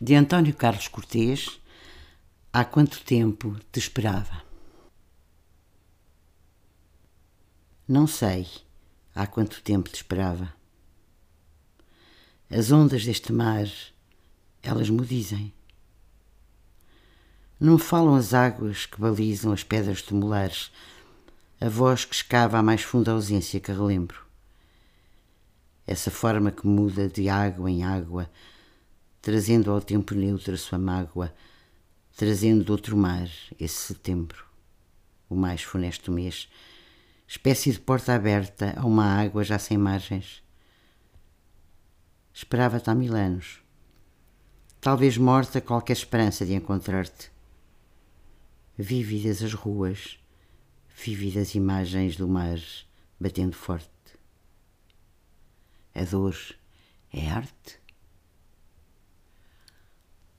de António Carlos Cortês, Há quanto tempo te esperava? Não sei há quanto tempo te esperava. As ondas deste mar, elas me dizem. Não falam as águas que balizam as pedras tumulares, a voz que escava a mais funda ausência que relembro. Essa forma que muda de água em água, trazendo ao tempo neutro a sua mágoa, trazendo outro mar, esse setembro, o mais funesto mês, espécie de porta aberta a uma água já sem margens. Esperava-te há mil anos, talvez morta qualquer esperança de encontrar-te. Vívidas as ruas, vívidas imagens do mar batendo forte. A dor é arte?